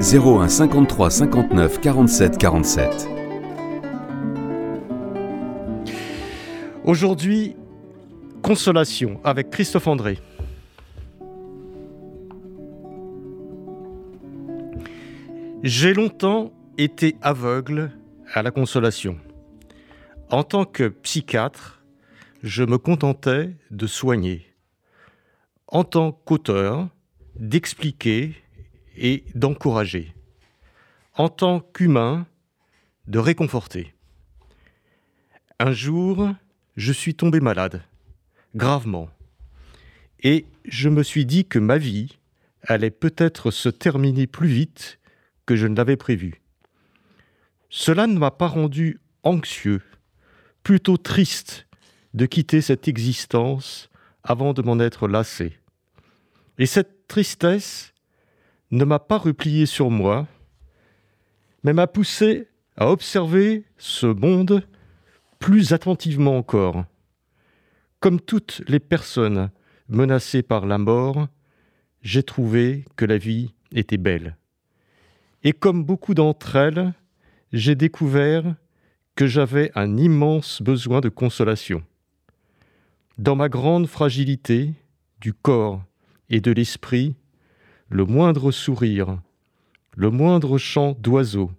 01 53 59 47 47. Aujourd'hui, Consolation avec Christophe André. J'ai longtemps été aveugle à la consolation. En tant que psychiatre, je me contentais de soigner. En tant qu'auteur, d'expliquer et d'encourager. En tant qu'humain, de réconforter. Un jour, je suis tombé malade, gravement, et je me suis dit que ma vie allait peut-être se terminer plus vite que je ne l'avais prévu. Cela ne m'a pas rendu anxieux, plutôt triste de quitter cette existence avant de m'en être lassé. Et cette tristesse ne m'a pas replié sur moi, mais m'a poussé à observer ce monde plus attentivement encore. Comme toutes les personnes menacées par la mort, j'ai trouvé que la vie était belle. Et comme beaucoup d'entre elles, j'ai découvert que j'avais un immense besoin de consolation. Dans ma grande fragilité du corps et de l'esprit, le moindre sourire, le moindre chant d'oiseau,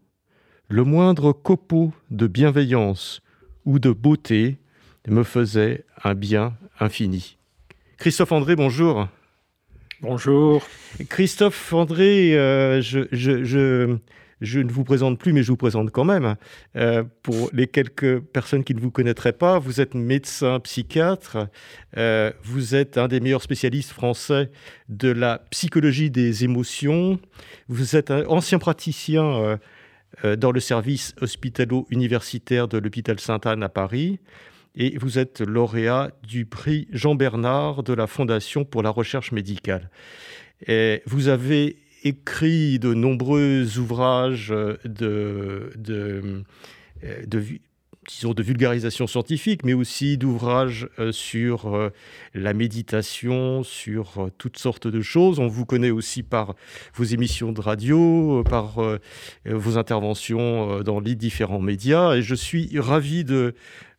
le moindre copeau de bienveillance ou de beauté me faisait un bien infini. Christophe André, bonjour. Bonjour. Christophe André, euh, je, je, ne vous présente plus, mais je vous présente quand même. Euh, pour les quelques personnes qui ne vous connaîtraient pas, vous êtes médecin psychiatre, euh, vous êtes un des meilleurs spécialistes français de la psychologie des émotions, vous êtes un ancien praticien dans le service hospitalo-universitaire de l'hôpital Sainte-Anne à Paris et vous êtes lauréat du prix Jean Bernard de la Fondation pour la recherche médicale. Vous avez écrit de nombreux ouvrages de, de, de, disons, de vulgarisation scientifique, mais aussi d'ouvrages euh, sur euh, la méditation, sur euh, toutes sortes de choses. On vous connaît aussi par vos émissions de radio, par vos interventions dans les différents médias, et je suis ravi de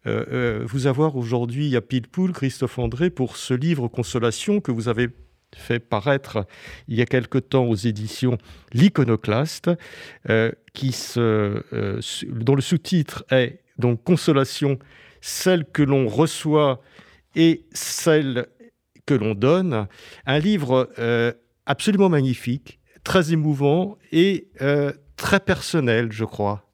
euh, euh, vous avoir aujourd'hui à Pilpoul, Christophe André, pour ce livre Consolation que vous avez fait paraître il y a quelque temps aux éditions L'Iconoclaste, euh, se, dont le sous-titre est donc Consolation, celle que l'on reçoit et celle que l'on donne. Un livre absolument magnifique, très émouvant et très personnel, je crois.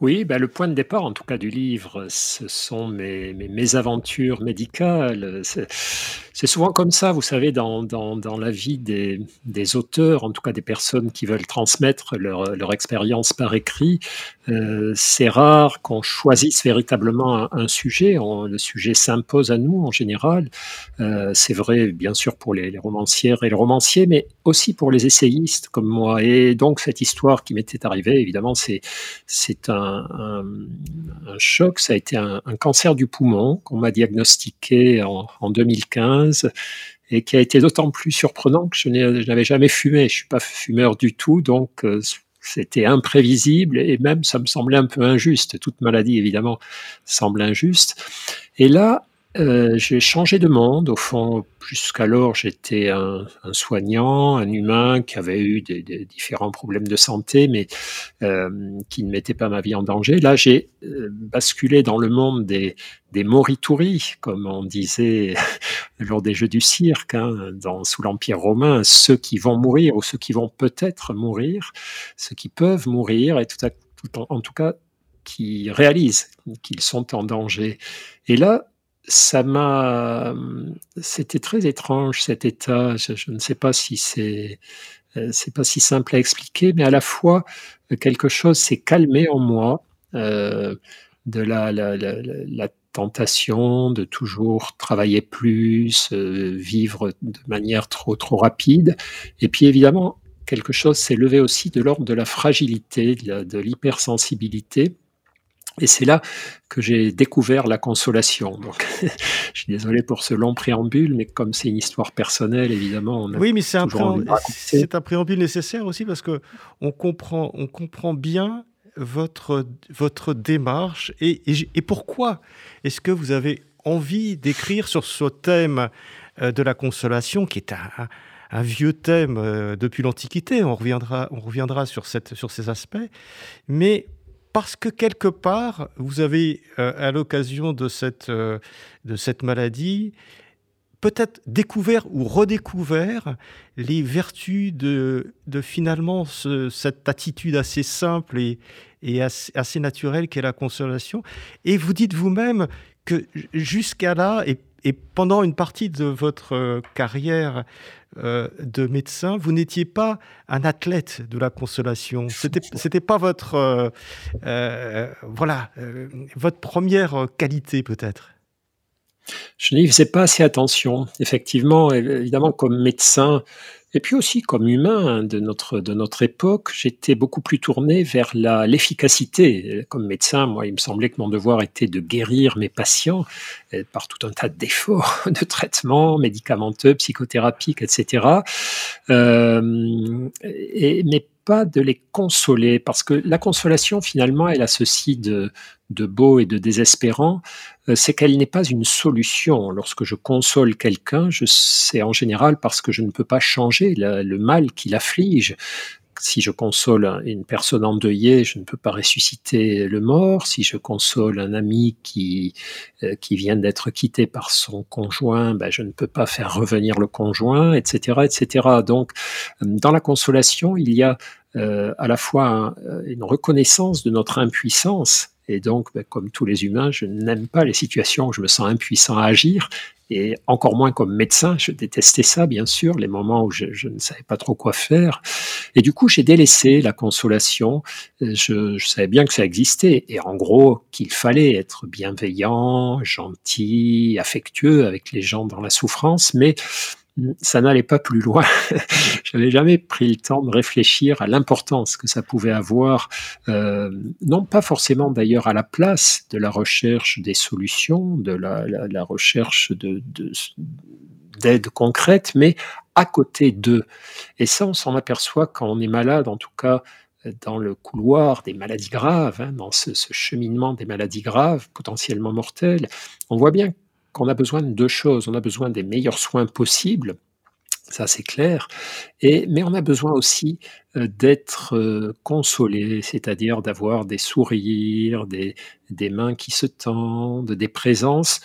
Oui, ben le point de départ, en tout cas, du livre, ce sont mes, mes, aventures médicales. C'est souvent comme ça, vous savez, dans, dans, dans la vie des, des, auteurs, en tout cas des personnes qui veulent transmettre leur, leur expérience par écrit. Euh, c'est rare qu'on choisisse véritablement un, sujet. le sujet s'impose à nous en général. Euh, c'est vrai, bien sûr, pour les, romancières et les romanciers, mais aussi pour les essayistes comme moi. Et donc, cette histoire qui m'était arrivée, évidemment, c'est un choc, ça a été un, cancer du poumon qu'on m'a diagnostiqué en, 2015 et qui a été d'autant plus surprenant que je n'avais jamais fumé. Je ne suis pas fumeur du tout, donc euh, c'était imprévisible et même ça me semblait un peu injuste. Toute maladie, évidemment, semble injuste. Et là, euh, j'ai changé de monde. Au fond, jusqu'alors, j'étais un, un, soignant, un humain qui avait eu des, des différents problèmes de santé, mais euh, qui ne mettait pas ma vie en danger. Là, j'ai euh, basculé dans le monde des, des comme on disait lors des Jeux du cirque, hein, dans, sous l'Empire romain, ceux qui vont mourir ou ceux qui vont peut-être mourir, ceux qui peuvent mourir, et tout, à, tout en, en tout cas qui réalisent qu'ils sont en danger. Et là, ça m'a. C'était très étrange cet état. Je, ne sais pas si c'est. C'est pas si simple à expliquer, mais à la fois quelque chose s'est calmé en moi, de la, la, la, la tentation de toujours travailler plus, euh, vivre de manière trop trop rapide. Et puis évidemment, quelque chose s'est levé aussi de l'ordre de la fragilité, de l'hypersensibilité. Et c'est là que j'ai découvert la consolation. Donc, je suis désolé pour ce long préambule, mais comme c'est une histoire personnelle, évidemment, on a oui, mais c'est un, un, préambule nécessaire aussi parce que on comprend, on comprend bien votre, votre démarche et, et, pourquoi est-ce que vous avez envie d'écrire sur ce thème euh, de la consolation qui est un, un vieux thème euh, depuis l'Antiquité, on reviendra, on reviendra sur, cette, sur ces aspects, mais parce que quelque part, vous avez, euh, à l'occasion de cette, de cette maladie, peut-être découvert ou redécouvert les vertus de, de finalement cette attitude assez simple et, et assez, naturelle qu'est la consolation. Et vous dites vous-même que jusqu'à là, et, et, pendant une partie de votre euh, carrière euh, de médecin, vous n'étiez pas un athlète de la consolation. C'était, c'était pas votre, euh, voilà, votre première qualité peut-être. Je n'y faisais pas assez attention. Effectivement, évidemment, comme médecin, et puis aussi comme humain de notre, de notre époque, j'étais beaucoup plus tourné vers l'efficacité. Comme médecin, moi, il me semblait que mon devoir était de guérir mes patients par tout un tas d'efforts, de traitements médicamenteux, psychothérapiques, etc. Euh, et, mais pas de les consoler, parce que la consolation, finalement, elle associe de, de beau et de désespérant, euh, c'est qu'elle n'est pas une solution. Lorsque je console quelqu'un, c'est en général parce que je ne peux pas changer le, mal qui l'afflige. Si je console une personne endeuillée, je ne peux pas ressusciter le mort. Si je console un ami qui, euh, qui vient d'être quitté par son conjoint, ben, je ne peux pas faire revenir le conjoint, etc., etc. Donc, dans la consolation, il y a euh, à la fois une reconnaissance de notre impuissance et donc, ben, comme tous les humains, je n'aime pas les situations où je me sens impuissant à agir, et encore moins comme médecin. Je détestais ça, bien sûr, les moments où je, ne savais pas trop quoi faire. Et du coup, j'ai délaissé la consolation. Je, je, savais bien que ça existait, et en gros, qu'il fallait être bienveillant, gentil, affectueux avec les gens dans la souffrance, mais ça n'allait pas plus loin. Je n'avais jamais pris le temps de réfléchir à l'importance que ça pouvait avoir, euh, non pas forcément d'ailleurs à la place de la recherche des solutions, de la, recherche de, d'aide concrète, mais à côté d'eux. Et ça, on s'en aperçoit quand on est malade, en tout cas dans le couloir des maladies graves, hein, dans ce, cheminement des maladies graves, potentiellement mortelles. On voit bien qu'on a besoin de deux choses. On a besoin des meilleurs soins possibles, ça c'est clair, et, mais on a besoin aussi euh, d'être euh, consolé, c'est-à-dire d'avoir des sourires, des, des mains qui se tendent, des présences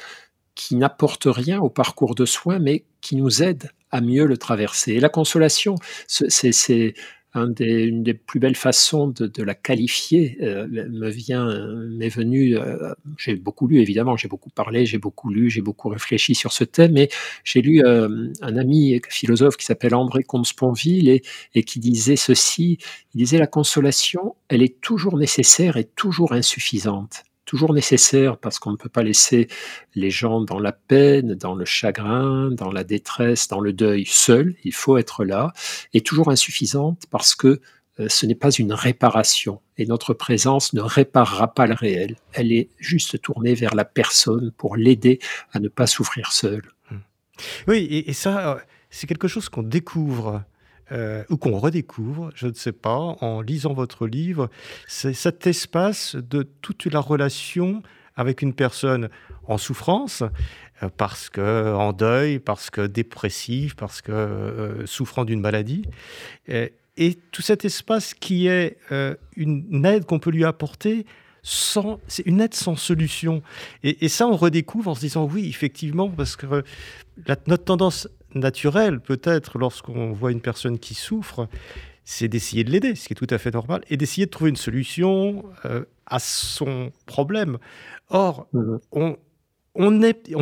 qui n'apportent rien au parcours de soins, mais qui nous aident à mieux le traverser. Et la consolation, c'est une des plus belles façons de, la qualifier euh, me vient, m'est venu. Euh, j'ai beaucoup lu évidemment, j'ai beaucoup parlé, j'ai beaucoup lu, j'ai beaucoup réfléchi sur ce thème, mais j'ai lu euh, un ami philosophe qui s'appelle André Comte-Sponville et, et qui disait ceci. Il disait la consolation, elle est toujours nécessaire et toujours insuffisante toujours nécessaire parce qu'on ne peut pas laisser les gens dans la peine, dans le chagrin, dans la détresse, dans le deuil seul. Il faut être là. Et toujours insuffisante parce que euh, ce n'est pas une réparation. Et notre présence ne réparera pas le réel. Elle est juste tournée vers la personne pour l'aider à ne pas souffrir seul. Oui, et, ça, euh, c'est quelque chose qu'on découvre euh, ou qu'on redécouvre, je ne sais pas, en lisant votre livre, c'est cet espace de toute la relation avec une personne en souffrance, euh, parce que en deuil, parce que dépressive, parce que euh, souffrant d'une maladie, et, tout cet espace qui est une aide qu'on peut lui apporter c'est une aide sans solution. Et, ça, on redécouvre en se disant oui, effectivement, parce que notre tendance naturel, peut-être, lorsqu'on voit une personne qui souffre, c'est d'essayer de l'aider, ce qui est tout à fait normal, et d'essayer de trouver une solution euh, à son problème. Or, mhm. on, on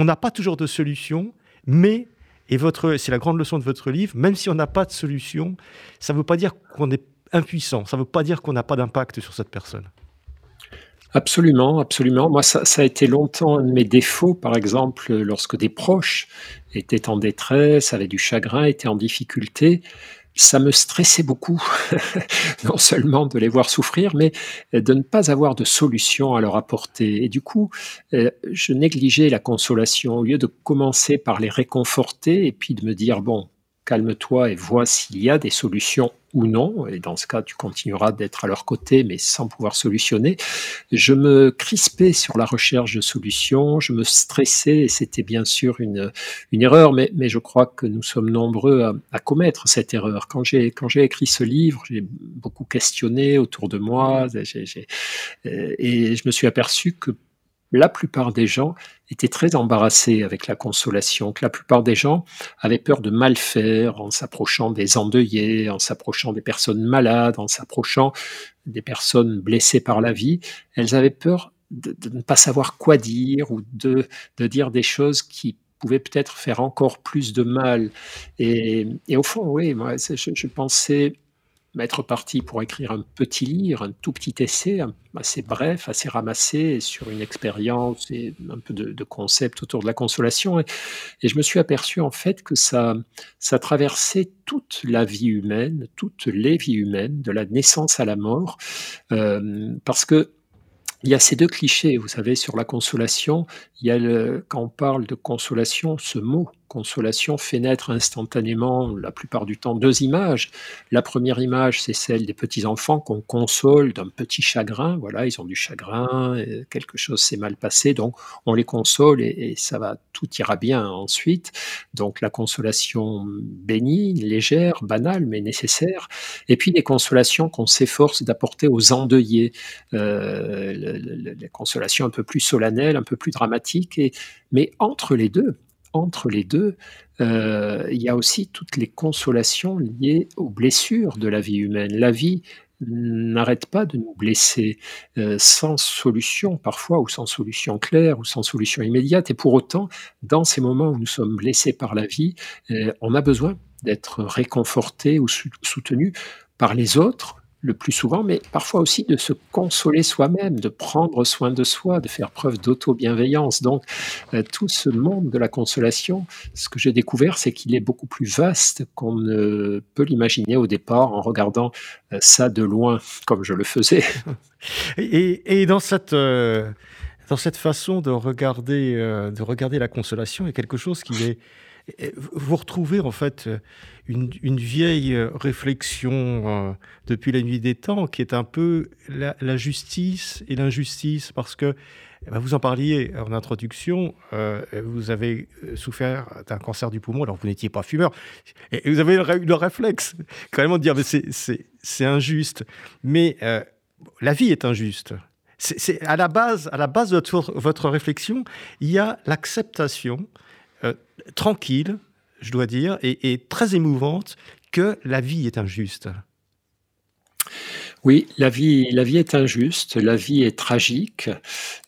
n'a pas toujours de solution, mais, et c'est la grande leçon de votre livre, même si on n'a pas de solution, ça ne veut pas dire qu'on est impuissant, ça ne veut pas dire qu'on n'a pas d'impact sur cette personne. Absolument, absolument. Moi, ça, ça, a été longtemps un de mes défauts, par exemple, lorsque des proches étaient en détresse, avaient du chagrin, étaient en difficulté ça me stressait beaucoup, non seulement de les voir souffrir, mais de ne pas avoir de solution à leur apporter. Et du coup, euh, je négligeais la consolation au lieu de commencer par les réconforter et puis de me dire, bon, calme-toi et vois s'il y a des solutions ou non, et dans ce cas, tu continueras d'être à leur côté, mais sans pouvoir solutionner. Je me crispais sur la recherche de solutions, je me stressais, et c'était bien sûr une, une erreur, mais, mais je crois que nous sommes nombreux à, commettre cette erreur. Quand j'ai, quand j'ai écrit ce livre, j'ai beaucoup questionné autour de moi, et je me suis aperçu que la plupart des gens étaient très embarrassés avec la consolation, que la plupart des gens avaient peur de mal faire en s'approchant des endeuillés, en s'approchant des personnes malades, en s'approchant des personnes blessées par la vie. Elles avaient peur de, ne pas savoir quoi dire ou de, dire des choses qui pouvaient peut-être faire encore plus de mal. Et, au fond, oui, moi, je pensais être parti pour écrire un petit livre, un tout petit essai, assez bref, assez ramassé sur une expérience et un peu de, concept autour de la consolation. Et, je me suis aperçu en fait que ça, traversait toute la vie humaine, toutes les vies humaines, de la naissance à la mort, euh, parce que il y a ces deux clichés, vous savez, sur la consolation. Il y a quand on parle de consolation, ce mot consolation fait naître instantanément, la plupart du temps, deux images. La première image, c'est celle des petits-enfants qu'on console d'un petit chagrin. Voilà, ils ont du chagrin, quelque chose s'est mal passé, donc on les console et, ça va, tout ira bien ensuite. Donc la consolation bénigne, légère, banale, mais nécessaire. Et puis les consolations qu'on s'efforce d'apporter aux endeuillés, euh, les consolations un peu plus solennelles, un peu plus dramatiques. Et, mais entre les deux, entre les deux, euh, il y a aussi toutes les consolations liées aux blessures de la vie humaine. La vie n'arrête pas de nous blesser euh, sans solution parfois ou sans solution claire ou sans solution immédiate. Et pour autant, dans ces moments où nous sommes blessés par la vie, euh, on a besoin d'être réconforté ou soutenu par les autres, le plus souvent, mais parfois aussi de se consoler soi-même, de prendre soin de soi, de faire preuve d'auto-bienveillance. Donc, euh, tout ce monde de la consolation, ce que j'ai découvert, c'est qu'il est beaucoup plus vaste qu'on ne peut l'imaginer au départ en regardant euh, ça de loin, comme je le faisais. Et, dans cette... Euh, dans cette façon de regarder, de regarder la consolation, il y a quelque chose qui est vous retrouvez en fait une, vieille réflexion euh, depuis la nuit des temps qui est un peu la, justice et l'injustice parce que eh ben, vous en parliez en introduction, euh, vous avez souffert d'un cancer du poumon, alors vous n'étiez pas fumeur, et vous avez eu le réflexe quand même de dire mais c'est injuste, mais euh, la vie est injuste. C'est à la base, à la base de votre réflexion, il y a l'acceptation euh, tranquille, je dois dire, et, très émouvante que la vie est injuste. Oui, la vie, la vie est injuste, la vie est tragique,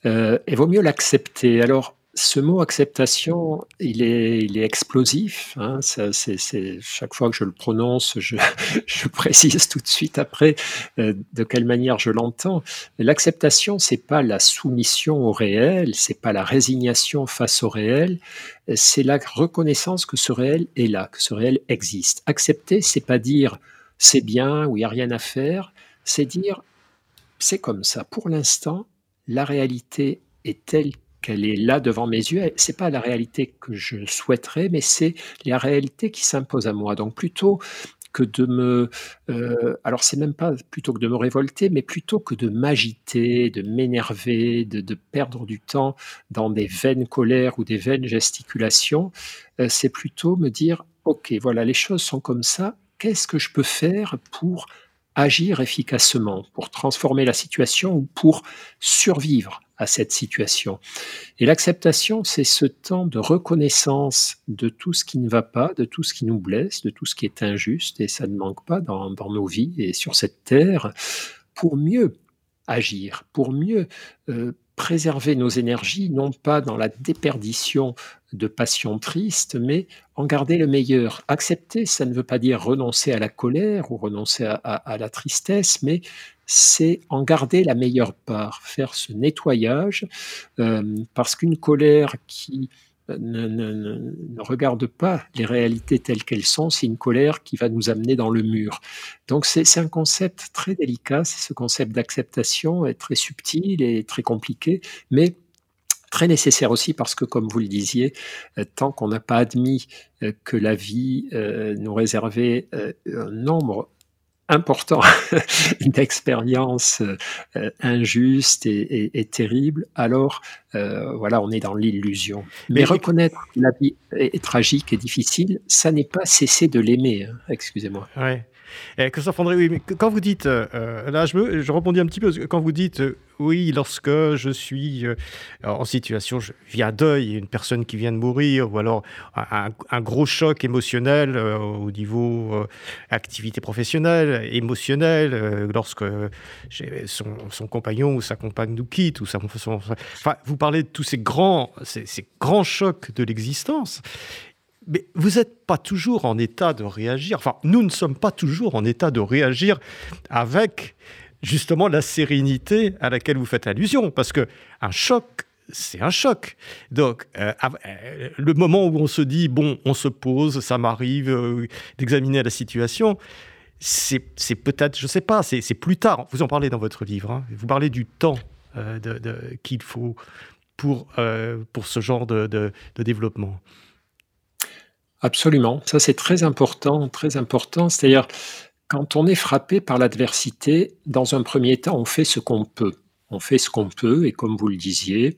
euh, et vaut mieux l'accepter. Alors, ce mot acceptation, il est, il est explosif. Hein, c'est, chaque fois que je le prononce, je, je précise tout de suite après euh, de quelle manière je l'entends. L'acceptation, c'est pas la soumission au réel, c'est pas la résignation face au réel, c'est la reconnaissance que ce réel est là, que ce réel existe. Accepter, c'est pas dire c'est bien ou il y a rien à faire, c'est dire c'est comme ça. Pour l'instant, la réalité est telle qu'elle est là devant mes yeux. C'est pas la réalité que je souhaiterais, mais c'est la réalité qui s'impose à moi. Donc plutôt que de me, euh, alors c'est même pas plutôt que de me révolter, mais plutôt que de m'agiter, de m'énerver, de, perdre du temps dans des vaines colères ou des vaines gesticulations, euh, c'est plutôt me dire, ok, voilà, les choses sont comme ça. Qu'est-ce que je peux faire pour agir efficacement, pour transformer la situation ou pour survivre? À cette situation. Et l'acceptation, c'est ce temps de reconnaissance de tout ce qui ne va pas, de tout ce qui nous blesse, de tout ce qui est injuste, et ça ne manque pas dans, nos vies et sur cette terre, pour mieux agir, pour mieux euh, préserver nos énergies, non pas dans la déperdition de passions tristes, mais en garder le meilleur. Accepter, ça ne veut pas dire renoncer à la colère ou renoncer à, la tristesse, mais c'est en garder la meilleure part, faire ce nettoyage, euh, parce qu'une colère qui ne, regarde pas les réalités telles qu'elles sont, c'est une colère qui va nous amener dans le mur. Donc c'est un concept très délicat, c'est ce concept d'acceptation est très subtil et très compliqué, mais très nécessaire aussi parce que, comme vous le disiez, euh, tant qu'on n'a pas admis euh, que la vie euh, nous réservait un nombre important une expérience euh, injuste et, terrible, alors euh, voilà, on est dans l'illusion. Mais, reconnaître que la vie est, tragique et difficile, ça n'est pas cesser de l'aimer. Hein. Excusez-moi. Ouais. Eh, Christophe André, oui, mais quand vous dites, euh, là je, me, je rebondis un petit peu, quand vous dites, oui, lorsque je suis en situation, je vis un deuil, une personne qui vient de mourir, ou alors un, gros choc émotionnel au niveau activité professionnelle, émotionnelle, lorsque son, compagnon ou sa compagne nous quitte, ou sa, enfin, vous parlez de tous ces grands, ces grands chocs de l'existence. Mais vous n'êtes pas toujours en état de réagir. Enfin, nous ne sommes pas toujours en état de réagir avec justement la sérénité à laquelle vous faites allusion, parce que un choc, c'est un choc. Donc, euh, euh, le moment où on se dit bon, on se pose, ça m'arrive euh, d'examiner la situation. C'est peut-être, je ne sais pas, c'est plus tard. Vous en parlez dans votre livre. Hein. Vous parlez du temps qu'il faut pour, pour ce genre de développement. Absolument, ça c'est très important, très important. C'est-à-dire, quand on est frappé par l'adversité, dans un premier temps, on fait ce qu'on peut. On fait ce qu'on peut, et comme vous le disiez,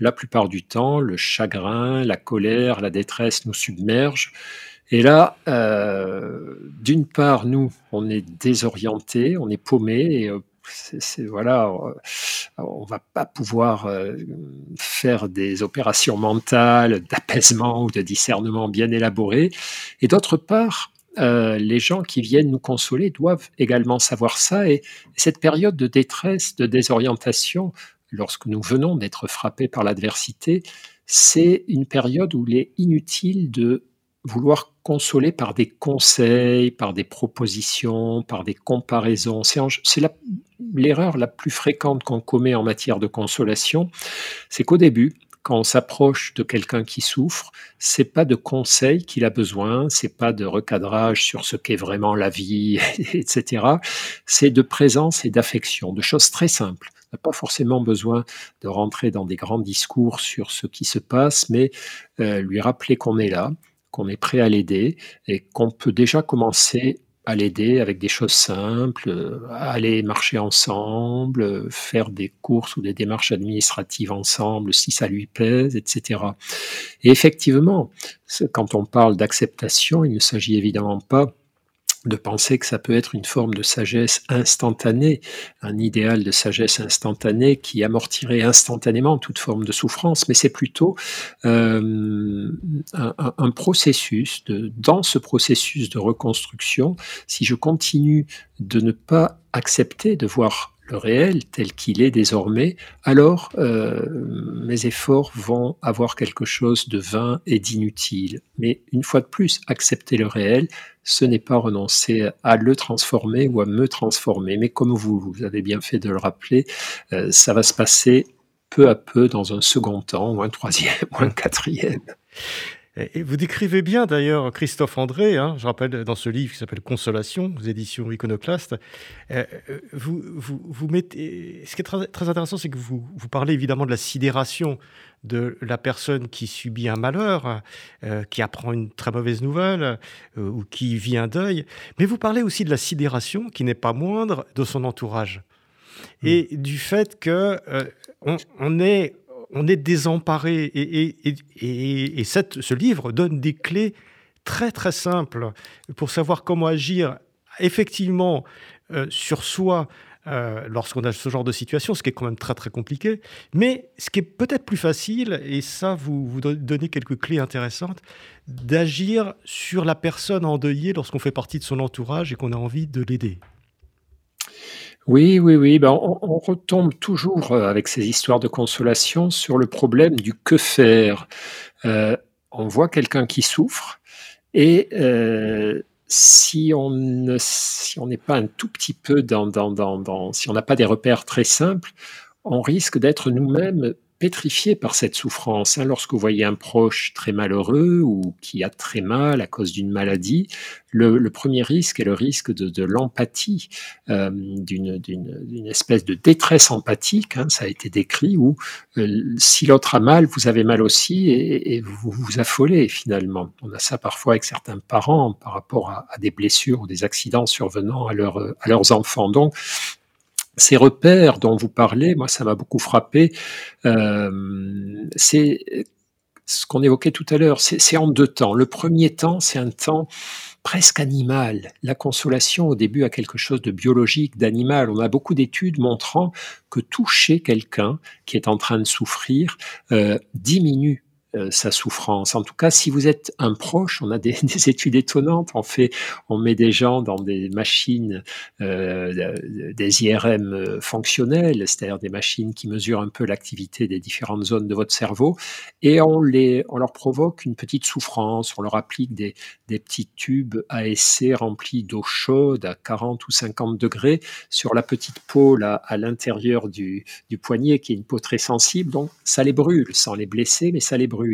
la plupart du temps, le chagrin, la colère, la détresse nous submergent. Et là, euh, d'une part, nous, on est désorienté, on est paumé, et euh, voilà, on va pas pouvoir euh, faire des opérations mentales d'apaisement ou de discernement bien élaborées. Et d'autre part, euh, les gens qui viennent nous consoler doivent également savoir ça. Et cette période de détresse, de désorientation, lorsque nous venons d'être frappés par l'adversité, c'est une période où il est inutile de vouloir consoler par des conseils, par des propositions, par des comparaisons. C'est l'erreur la, plus fréquente qu'on commet en matière de consolation, c'est qu'au début, quand on s'approche de quelqu'un qui souffre, c'est pas de conseils qu'il a besoin, c'est pas de recadrage sur ce qu'est vraiment la vie, etc. C'est de présence et d'affection, de choses très simples. On n'a pas forcément besoin de rentrer dans des grands discours sur ce qui se passe, mais euh, lui rappeler qu'on est là, qu'on est prêt à l'aider et qu'on peut déjà commencer à l'aider avec des choses simples, euh, aller marcher ensemble, faire des courses ou des démarches administratives ensemble si ça lui pèse, etc. Et effectivement, quand on parle d'acceptation, il ne s'agit évidemment pas de penser que ça peut être une forme de sagesse instantanée, un idéal de sagesse instantanée qui amortirait instantanément toute forme de souffrance, mais c'est plutôt euh, un, processus, dans ce processus de reconstruction, si je continue de ne pas accepter de voir le réel tel qu'il est désormais, alors euh, mes efforts vont avoir quelque chose de vain et d'inutile. Mais une fois de plus, accepter le réel, ce n'est pas renoncer à le transformer ou à me transformer. Mais comme vous, avez bien fait de le rappeler, euh, ça va se passer peu à peu dans un second temps, ou un troisième, ou un quatrième. Et vous décrivez bien d'ailleurs Christophe André, hein, je rappelle dans ce livre qui s'appelle Consolation, aux éditions Iconoclaste. Euh, euh, vous, vous, vous, mettez, ce qui est très, très intéressant, c'est que vous, vous parlez évidemment de la sidération de la personne qui subit un malheur, euh, qui apprend une très mauvaise nouvelle ou qui vit un deuil, mais vous parlez aussi de la sidération qui n'est pas moindre de son entourage mmh. et du fait que on, on est on est désemparé. Et, ce livre donne des clés très très simples pour savoir comment agir effectivement euh, sur soi euh, lorsqu'on a ce genre de situation, ce qui est quand même très très compliqué. Mais ce qui est peut-être plus facile, et ça vous, vous donnez quelques clés intéressantes, d'agir sur la personne endeuillée lorsqu'on fait partie de son entourage et qu'on a envie de l'aider. Oui, oui, oui, ben, on on retombe toujours, heu, avec ces histoires de consolation sur le problème du que faire? Heu, on voit quelqu'un qui souffre et heu, si on ne si on n'est pas un tout petit peu dans dans dans dans si on n'a pas des repères très simples, on risque d'être nous-mêmes pétrifiés par cette souffrance, hein. Lorsque vous voyez un proche très malheureux ou qui a très mal à cause d'une maladie, le le 1 risque est le risque de de l'empathie, hem, d'une espèce de détresse empathique, hein, ça a été décrit où, heu, si l'autre a mal, vous avez mal aussi et et vous vous affolez finalement. On a ça parfois avec certains parents par rapport à à des blessures ou des accidents survenant à leurs, heu, à leurs enfants. Donc ces repères dont vous parlez, moi ça m'a beaucoup frappé, hem, c'est ce qu'on évoquait tout à l'heure, c'est en 2 temps. Le 1er temps, c'est un temps presque animal. La consolation au début a quelque chose de biologique, d'animal. On a beaucoup d'études montrant que toucher quelqu'un qui est en train de souffrir, heu, diminue heu, sa souffrance. En tout cas, si vous êtes un proche, on a des des études étonnantes. On fait on met des gens dans des machines, de des IRM, fonctionnelles, c'est-à-dire des machines qui mesurent un peu l'activité des différentes zones de votre cerveau et on les on leur provoque une petite souffrance. On leur applique des petits tubes à remplis d'eau chaude à 40 ou 50° sur la petite peau là, à l'intérieur du poignet qui est une peau très sensible, donc ça les brûle, sans les blesser, mais ça les brûle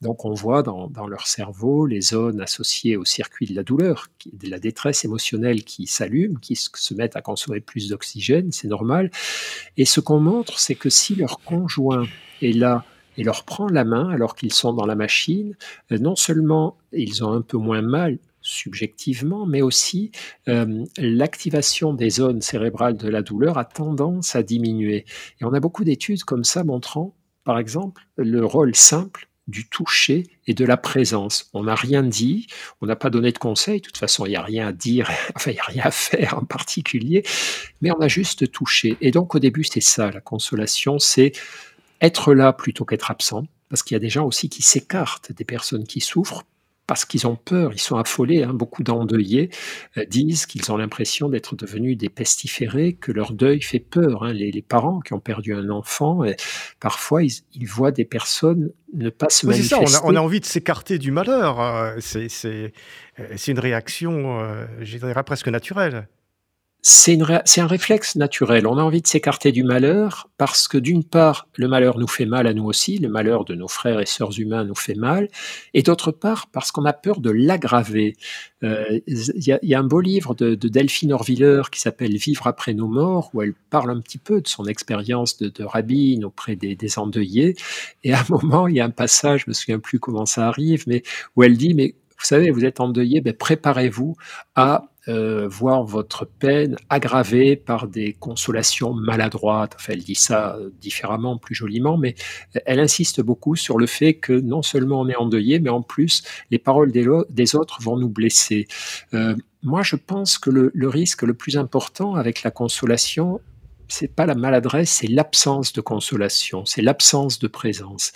donc on voit dans leur cerveau les zones associées au circuit de la douleur, de la détresse émotionnelle qui s'allument, qui se mettent à consommer plus d'oxygène, c'est normal. Et ce qu'on montre, c'est que si leur conjoint est là et leur prend la main alors qu'ils sont dans la machine, heu, non seulement ils ont un peu moins mal subjectivement, mais aussi, hem, l'activation des zones cérébrales de la douleur a tendance à diminuer. Et on a beaucoup d'études comme ça montrant, par exemple, le rôle simple du toucher et de la présence. On n'a rien dit, on n'a pas donné de conseils, de toute façon il y a rien à dire, enfin il y a rien à faire en particulier, mais on a juste touché et donc au début c'est ça la consolation, c'est être là plutôt qu'être absent, parce qu'il y a des gens aussi qui s'écartent des personnes qui souffrent parce qu'ils ont peur, ils sont affolés, hein. Beaucoup d'endeuillés, heu, disent qu'ils ont l'impression d'être devenus des pestiférés, que leur deuil fait peur, hein. Les les parents qui ont perdu un enfant et parfois ils voient des personnes ne pas se Oui, c'est ça, on a on manifester. a envie de s'écarter du malheur, heu, c'est c'est, une réaction, je dirais presque naturelle. C'est un réflexe naturel. On a envie de s'écarter du malheur parce que d'une part, le malheur nous fait mal à nous aussi, le malheur de nos frères et sœurs humains nous fait mal et d'autre part parce qu'on a peur de l'aggraver. Heu, z il y y a un beau livre de de Delphine Orwiller qui s'appelle «Vivre après nos morts» où elle parle un petit peu de son expérience de de rabbine auprès des des endeuillés et à un moment, il y a un passage, je me souviens plus comment ça arrive, mais où elle dit: «Mais vous savez, vous êtes endeuillés, beh, préparez-vous à, heu, voir votre peine aggravée par des consolations maladroites». Enfin, elle dit ça, heu, différemment, plus joliment, mais e elle insiste beaucoup sur le fait que non seulement on est endeuillé, mais en plus les paroles des autres vont nous blesser. Heu, moi je pense que le le risque le plus important avec la consolation, c'est pas la maladresse, c'est l'absence de consolation, c'est l'absence de présence.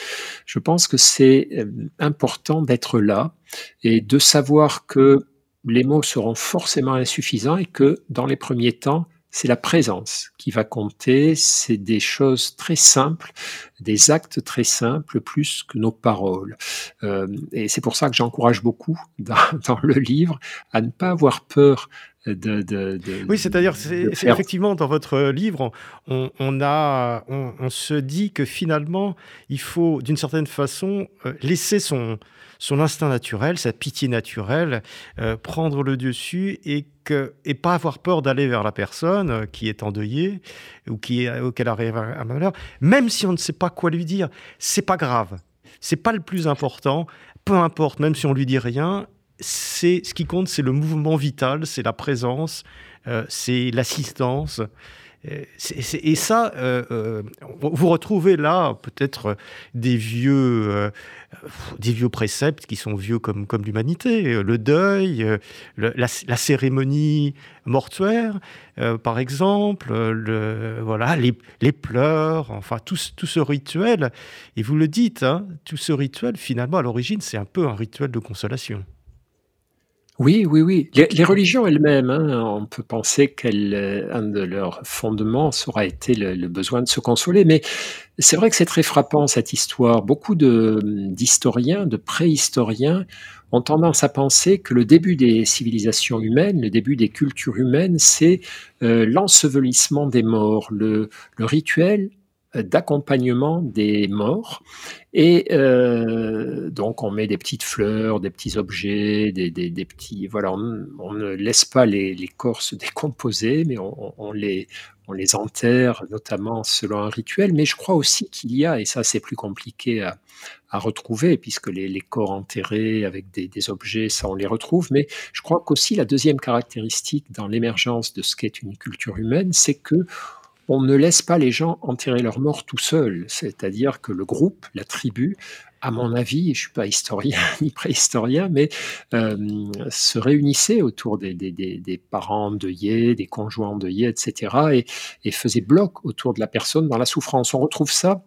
Je pense que c'est, hem, important d'être là et de savoir que les mots seront forcément insuffisants et que dans les 1ers temps, c'est la présence qui va compter. C'est des choses très simples, des actes très simples plus que nos paroles. Hem et c'est pour ça que j'encourage beaucoup dans le livre à ne pas avoir peur de de de Oui, c'est-à-dire, c'est effectivement dans votre livre, on on a on on se dit que finalement, il faut d'une certaine façon, heu, laisser son son instinct naturel, sa pitié naturelle, heu, prendre le dessus et que et pas avoir peur d'aller vers la personne, heu, qui est endeuillée ou qui est auquel arrive un malheur. Même si on ne sait pas quoi lui dire, c'est pas grave, c'est pas le plus important, peu importe, même si on lui dit rien, c'est ce qui compte, c'est le mouvement vital, c'est la présence, heu, c'est l'assistance, c'est et ça, heu, vous retrouvez là peut-être, des vieux, des vieux préceptes qui sont vieux comme comme l'humanité, le deuil, la cérémonie mortuaire, par exemple, voilà, les pleurs, enfin tout tout ce rituel. Et vous le dites, hein, tout ce rituel finalement à l'origine, c'est un peu un rituel de consolation. Oui, oui, oui. Les, les religions elles-mêmes, hein, on peut penser qu'un de leurs fondements aura été le, le, besoin de se consoler, mais c'est vrai que c'est très frappant cette histoire. Beaucoup d'historiens, de, de préhistoriens ont tendance à penser que le début des civilisations humaines, le début des cultures humaines, c'est euh, l'ensevelissement des morts, le, le rituel d'accompagnement des morts. Et euh, donc on met des petites fleurs, des petits objets, des, des, petits... Voilà, on, on, ne laisse pas les, les, corps se décomposer, mais on, on, les, on les enterre, notamment selon un rituel. Mais je crois aussi qu'il y a, et ça c'est plus compliqué à, à retrouver, puisque les, les, corps enterrés avec des, des, objets, ça on les retrouve, mais je crois qu'aussi la deuxième caractéristique dans l'émergence de ce qu'est une culture humaine, c'est que on ne laisse pas les gens enterrer leurs morts tout seuls. C'est-à-dire que le groupe, la tribu, à mon avis, je ne suis pas historien ni préhistorien, mais euh, se réunissait autour des, des, des, des, parents endeuillés, des conjoints endeuillés, etc., et, et faisait bloc autour de la personne dans la souffrance. On retrouve ça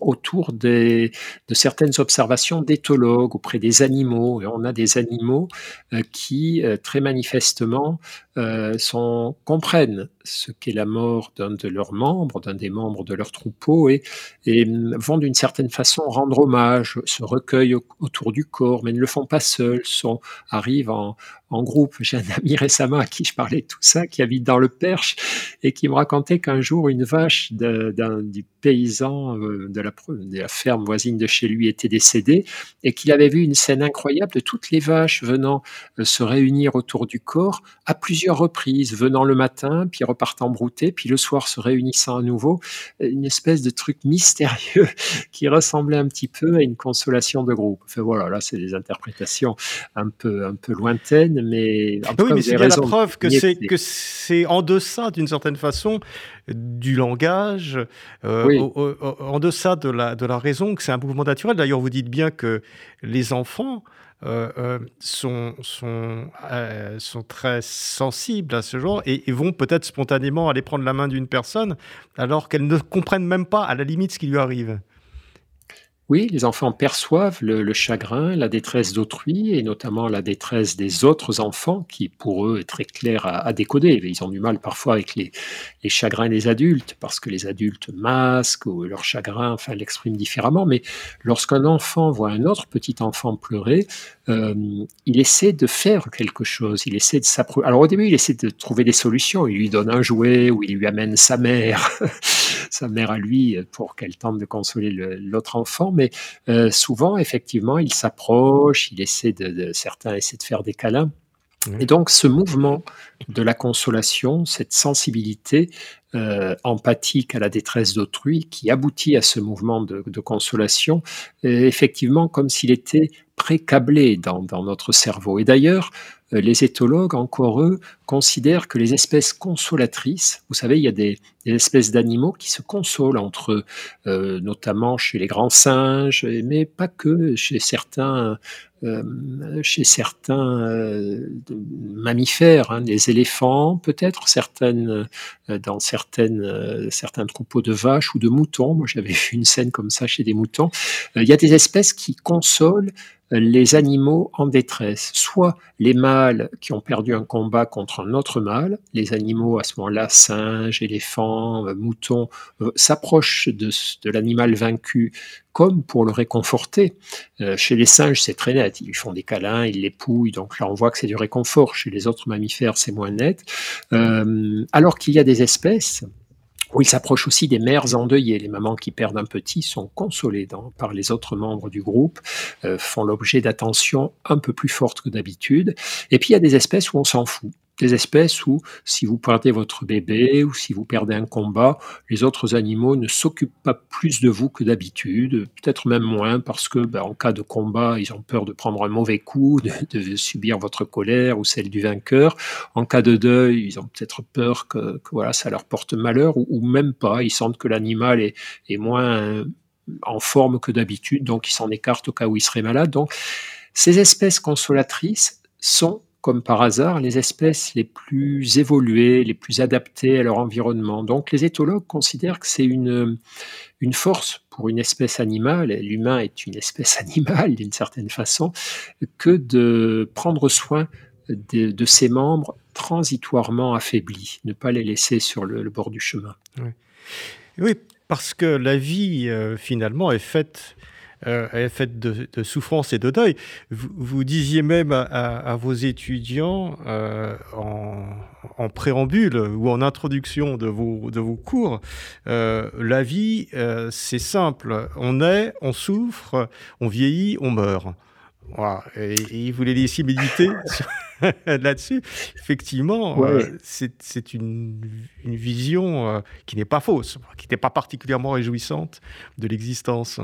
autour de certaines observations d'éthologues auprès des animaux. Et on a des animaux euh, qui, euh, très manifestement, euh, comprennent ce qu'est la mort d'un de leurs membres, d'un des membres de leur troupeau, et, et vont d'une certaine façon rendre hommage, se recueillent autour du corps, mais ne le font pas seuls, sont, arrivent en, en groupe. J'ai un ami récemment à qui je parlais de tout ça, qui habite dans le Perche, et qui me racontait qu'un jour, une vache du paysan euh, de la, ferme voisine de chez lui était décédée, et qu'il avait vu une scène incroyable de toutes les vaches venant euh, se réunir autour du corps à plusieurs reprises, venant le matin, puis repartant brouter, puis le soir se réunissant à nouveau, une espèce de truc mystérieux qui ressemblait un petit peu à une consolation de groupe. Enfin voilà, là c'est des interprétations un peu lointaines, mais en oui, mais c'est bien la preuve que c'est que c'est en deçà d'une certaine façon du langage, euh, oui. au, au, en deçà de la de la raison, que c'est un mouvement naturel. D'ailleurs, vous dites bien que les enfants euh, euh, sont, sont, euh, sont très sensibles à ce genre et, et vont peut-être spontanément aller prendre la main d'une personne alors qu'elles ne comprennent même pas à la limite ce qui lui arrive. Oui, les enfants perçoivent le, chagrin, la détresse d'autrui et notamment la détresse des autres enfants qui, pour eux, est très clair à, décoder. Ils ont du mal parfois avec les, les, chagrins des adultes parce que les adultes masquent ou leur chagrin, enfin, l'expriment différemment. Mais lorsqu'un enfant voit un autre petit enfant pleurer, euh, il essaie de faire quelque chose. Il essaie de s'approcher. Alors au début, il essaie de trouver des solutions. Il lui donne un jouet ou il lui amène sa mère, sa mère à lui pour qu'elle tente de consoler l'autre enfant mais euh, souvent, effectivement, il s'approche, il essaie de, de, certains essaient de faire des câlins. Et donc, ce mouvement de la consolation, cette sensibilité euh, empathique à la détresse d'autrui, qui aboutit à ce mouvement de, de consolation, effectivement comme s'il était pré-câblé dans, dans, notre cerveau. Et d'ailleurs, euh, les éthologues, encore eux, considèrent que les espèces consolatrices, vous savez, il y a des, espèces d'animaux qui se consolent entre eux, euh, notamment chez les grands singes, mais pas que, chez certains, euh, chez certains euh, mammifères, hein, les éléphants, peut-être certaines, euh, dans certaines, euh, certains troupeaux de vaches ou de moutons. Moi, j'avais vu une scène comme ça chez des moutons. il y a des espèces qui consolent les animaux en détresse, soit les mâles qui ont perdu un combat contre un autre mâle, les animaux à ce moment-là, singes, éléphants, euh, moutons, euh, s'approchent de, de l'animal vaincu comme pour le réconforter. Euh, chez les singes, c'est très net, ils font des câlins, ils l'épouillent, donc là on voit que c'est du réconfort. Chez les autres mammifères, c'est moins net. Euh, alors qu'il y a des espèces, où il s'approche aussi des mères endeuillées. Les mamans qui perdent un petit sont consolées par les autres membres du groupe, euh, font l'objet d'attention un peu plus forte que d'habitude. Et puis il y a des espèces où on s'en fout des espèces où si vous perdez votre bébé ou si vous perdez un combat, les autres animaux ne s'occupent pas plus de vous que d'habitude, peut-être même moins parce que ben, en cas de combat, ils ont peur de prendre un mauvais coup, de, subir votre colère ou celle du vainqueur. En cas de deuil, ils ont peut-être peur que, que, voilà, ça leur porte malheur ou, ou même pas. Ils sentent que l'animal est, est moins en forme que d'habitude, donc ils s'en écartent au cas où il serait malade. Donc, ces espèces consolatrices sont comme par hasard, les espèces les plus évoluées, les plus adaptées à leur environnement. Donc les éthologues considèrent que c'est une, une force pour une espèce animale, l'humain est une espèce animale d'une certaine façon, que de prendre soin de, ses membres transitoirement affaiblis, ne pas les laisser sur le, bord du chemin. Oui. parce que la vie, euh, finalement, est faite est faite de, de, souffrance et de deuil. Vous, disiez même à, vos étudiants euh, en, préambule ou en introduction de vos, de vos cours, euh, la vie, c'est simple. On est, on souffre, on vieillit, on meurt. Voilà. Et, et vous les laissiez méditer là-dessus. Effectivement, c'est une, une, vision qui n'est pas fausse, qui n'est pas particulièrement réjouissante de l'existence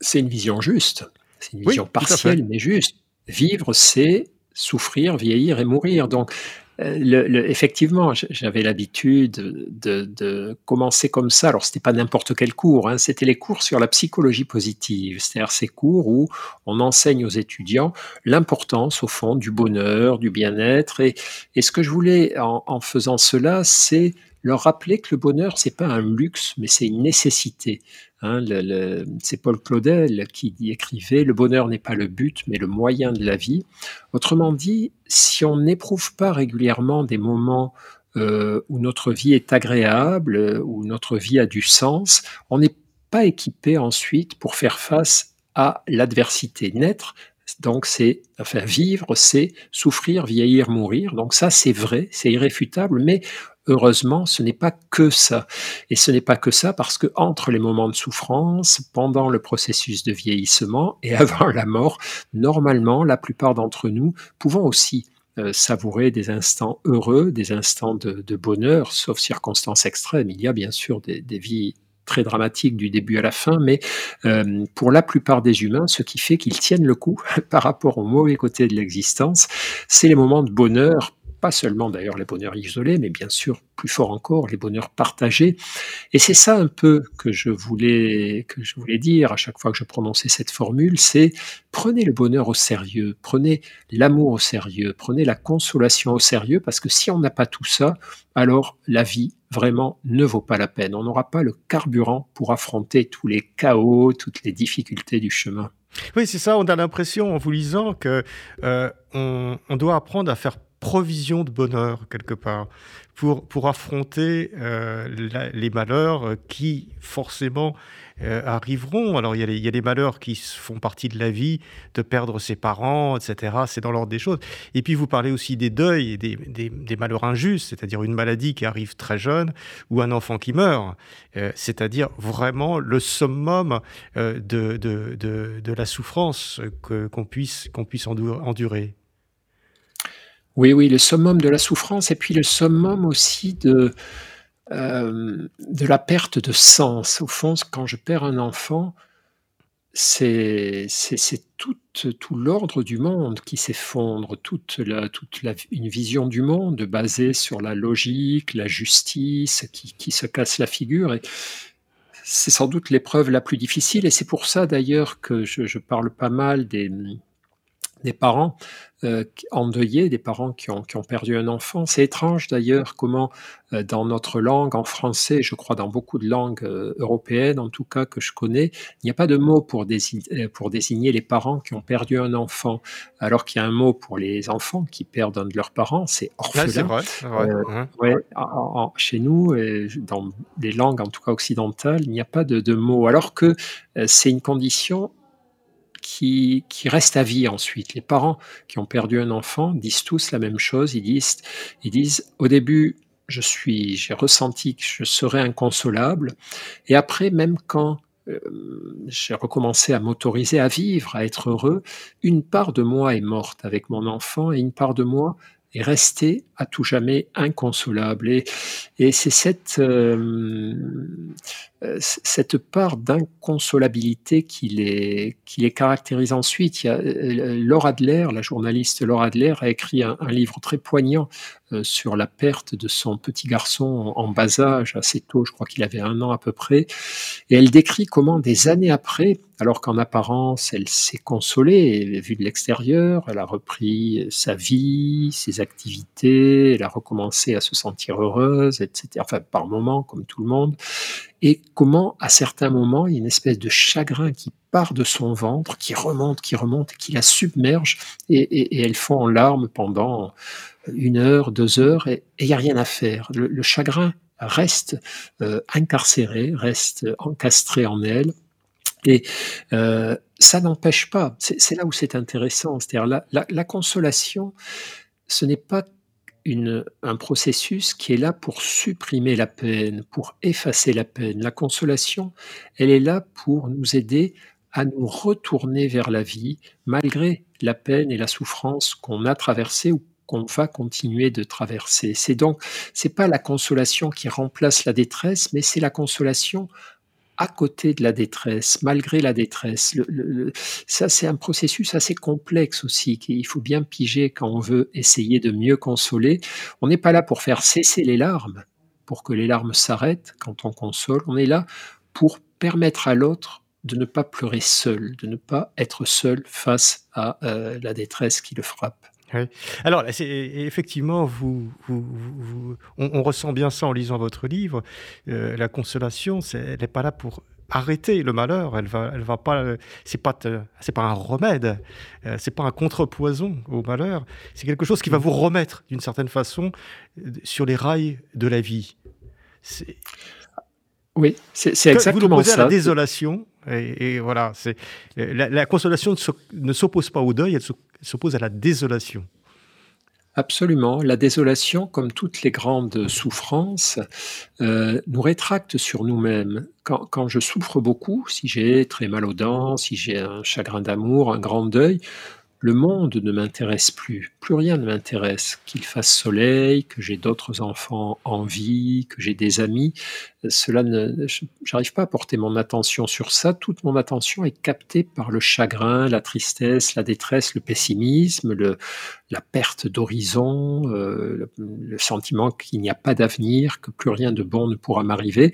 c'est une vision juste, c'est une vision partielle mais juste. Vivre, c'est souffrir, vieillir et mourir. Donc, euh, effectivement, j'avais l'habitude de, commencer comme ça. Alors, c'était pas n'importe quel cours, hein, c'était les cours sur la psychologie positive, c'est-à-dire ces cours où on enseigne aux étudiants l'importance, au fond, du bonheur, du bien-être. Et, ce que je voulais, en, en faisant cela, c'est leur rappeler que le bonheur, c'est pas un luxe, mais c'est une nécessité. Hein, c'est Paul Claudel qui écrivait Le bonheur n'est pas le but, mais le moyen de la vie. Autrement dit, si on n'éprouve pas régulièrement des moments euh, où notre vie est agréable, où notre vie a du sens, on n'est pas équipé ensuite pour faire face à l'adversité. Naître, donc c'est, enfin vivre, c'est souffrir, vieillir, mourir. Donc ça c'est vrai, c'est irréfutable, mais heureusement, ce n'est pas que ça. Et ce n'est pas que ça parce que entre les moments de souffrance, pendant le processus de vieillissement et avant la mort, normalement, la plupart d'entre nous pouvons aussi euh, savourer des instants heureux, des instants de, bonheur, sauf circonstances extrêmes. Il y a bien sûr des, vies très dramatiques du début à la fin, mais euh, pour la plupart des humains, ce qui fait qu'ils tiennent le coup par rapport au mauvais côté de l'existence, c'est les moments de bonheur pas seulement d'ailleurs les bonheurs isolés, mais bien sûr plus fort encore les bonheurs partagés. Et c'est ça un peu que je voulais que je voulais dire à chaque fois que je prononçais cette formule, c'est prenez le bonheur au sérieux, prenez l'amour au sérieux, prenez la consolation au sérieux, parce que si on n'a pas tout ça, alors la vie vraiment ne vaut pas la peine. On n'aura pas le carburant pour affronter tous les chaos, toutes les difficultés du chemin. Oui, c'est ça. On a l'impression, en vous lisant, que euh, on, doit apprendre à faire provision de bonheur quelque part pour, pour affronter euh, les malheurs qui forcément euh, arriveront. Alors il y, a les, malheurs qui font partie de la vie, de perdre ses parents, etc. C'est dans l'ordre des choses. Et puis vous parlez aussi des deuils et des, des, malheurs injustes, c'est-à-dire une maladie qui arrive très jeune ou un enfant qui meurt, euh, c'est-à-dire vraiment le summum de, de, de, de, la souffrance qu'on puisse, qu'on puisse endurer. Oui, oui, le summum de la souffrance et puis le summum aussi de, euh, de la perte de sens. Au fond, quand je perds un enfant, c'est tout, tout l'ordre du monde qui s'effondre, toute, la, toute la, une vision du monde basée sur la logique, la justice qui, qui se casse la figure. Et c'est sans doute l'épreuve la plus difficile et c'est pour ça d'ailleurs que je parle pas mal des, des parents euh, endeuillés, des parents qui ont, qui ont, perdu un enfant. C'est étrange d'ailleurs comment euh, dans notre langue, en français, je crois dans beaucoup de langues euh, européennes, en tout cas que je connais, il n'y a pas de mot pour désigner, pour désigner les parents qui ont perdu un enfant, alors qu'il y a un mot pour les enfants qui perdent un de leurs parents, c'est orphelin. Ouais, hein. chez nous, dans les langues en tout cas occidentales, il n'y a pas de, de mot, alors que c'est une condition qui, reste à vie ensuite. Les parents qui ont perdu un enfant disent tous la même chose. Ils disent, ils disent au début, je suis, j'ai ressenti que je serais inconsolable. Et après, même quand euh, j'ai recommencé à m'autoriser à vivre, à être heureux, une part de moi est morte avec mon enfant et une part de moi est restée à tout jamais inconsolable. Et, et c'est cette, euh, cette part d'inconsolabilité qui les, qui les caractérise ensuite. Il euh, Laura Adler, la journaliste Laura Adler, a écrit un, livre très poignant sur la perte de son petit garçon en, bas âge, assez tôt, je crois qu'il avait un an à peu près. Et elle décrit comment des années après, alors qu'en apparence elle s'est consolée, vue de l'extérieur, elle a repris sa vie, ses activités, elle a recommencé à se sentir heureuse, etc. Enfin, par moments, comme tout le monde. Et comment, à certains moments, il y a une espèce de chagrin qui part de son ventre, qui remonte, qui remonte, qui la submerge, et, elle fond en larmes pendant une heure, deux heures, et il n'y a rien à faire. Le, chagrin reste euh, incarcéré, reste encastré en elle, et euh, ça n'empêche pas, c'est là où c'est intéressant, c'est-à-dire la, consolation, ce n'est pas un processus qui est là pour supprimer la peine, pour effacer la peine. La consolation, elle est là pour nous aider à nous retourner vers la vie, malgré la peine et la souffrance qu'on a traversées ou qu'on va continuer de traverser. C'est donc, c'est pas la consolation qui remplace la détresse, mais c'est la consolation à côté de la détresse, malgré la détresse. ça, c'est un processus assez complexe aussi, qu'il faut bien piger quand on veut essayer de mieux consoler. On n'est pas là pour faire cesser les larmes, pour que les larmes s'arrêtent quand on console. On est là pour permettre à l'autre de ne pas pleurer seul, de ne pas être seul face à euh, la détresse qui le frappe. Alors, effectivement, vous, on, ressent bien ça en lisant votre livre. Euh, la consolation, elle n'est pas là pour arrêter le malheur. Elle va, elle va pas. C'est pas, c'est pas un remède. Euh, c'est pas un contrepoison au malheur. C'est quelque chose qui va vous remettre, d'une certaine façon, sur les rails de la vie. Oui, c'est exactement vous ça. à la désolation, et, voilà, c'est la, consolation ne s'oppose pas au deuil, elle s'oppose à la désolation. Absolument. La désolation, comme toutes les grandes souffrances, euh, nous rétracte sur nous-mêmes. Quand, quand, je souffre beaucoup, si j'ai très mal aux dents, si j'ai un chagrin d'amour, un grand deuil, le monde ne m'intéresse plus, plus rien ne m'intéresse, qu'il fasse soleil, que j'ai d'autres enfants en vie, que j'ai des amis, cela ne, j'arrive pas à porter mon attention sur ça, toute mon attention est captée par le chagrin, la tristesse, la détresse, le pessimisme, la perte d'horizon, euh, le, sentiment qu'il n'y a pas d'avenir, que plus rien de bon ne pourra m'arriver.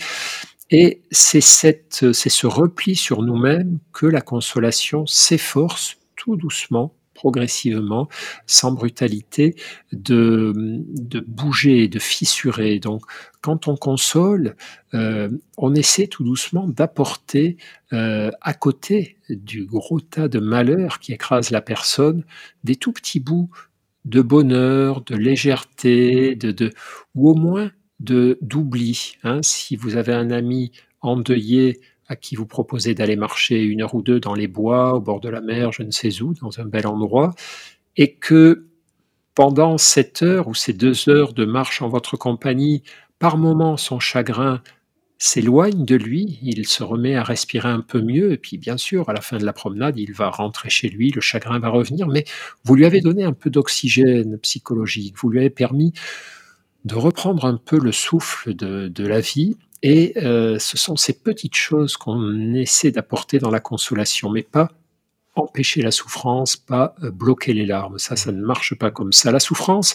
Et c'est ce repli sur nous-mêmes que la consolation s'efforce tout doucement, progressivement, sans brutalité, de, bouger, de fissurer. Donc, quand on console, euh, on essaie tout doucement d'apporter euh, à côté du gros tas de malheurs qui écrasent la personne des tout petits bouts de bonheur, de légèreté, de, de ou au moins de d'oubli. Hein. Si vous avez un ami endeuillé qui vous proposez d'aller marcher une heure ou deux dans les bois, au bord de la mer, je ne sais où, dans un bel endroit, et que pendant cette heure ou ces deux heures de marche en votre compagnie, par moments son chagrin s'éloigne de lui, il se remet à respirer un peu mieux, et puis bien sûr, à la fin de la promenade, il va rentrer chez lui, le chagrin va revenir, mais vous lui avez donné un peu d'oxygène psychologique, vous lui avez permis de reprendre un peu le souffle de la vie, et euh, ce sont ces petites choses qu'on essaie d'apporter dans la consolation, mais pas empêcher la souffrance, pas euh, bloquer les larmes. Ça, ça ne marche pas comme ça. La souffrance,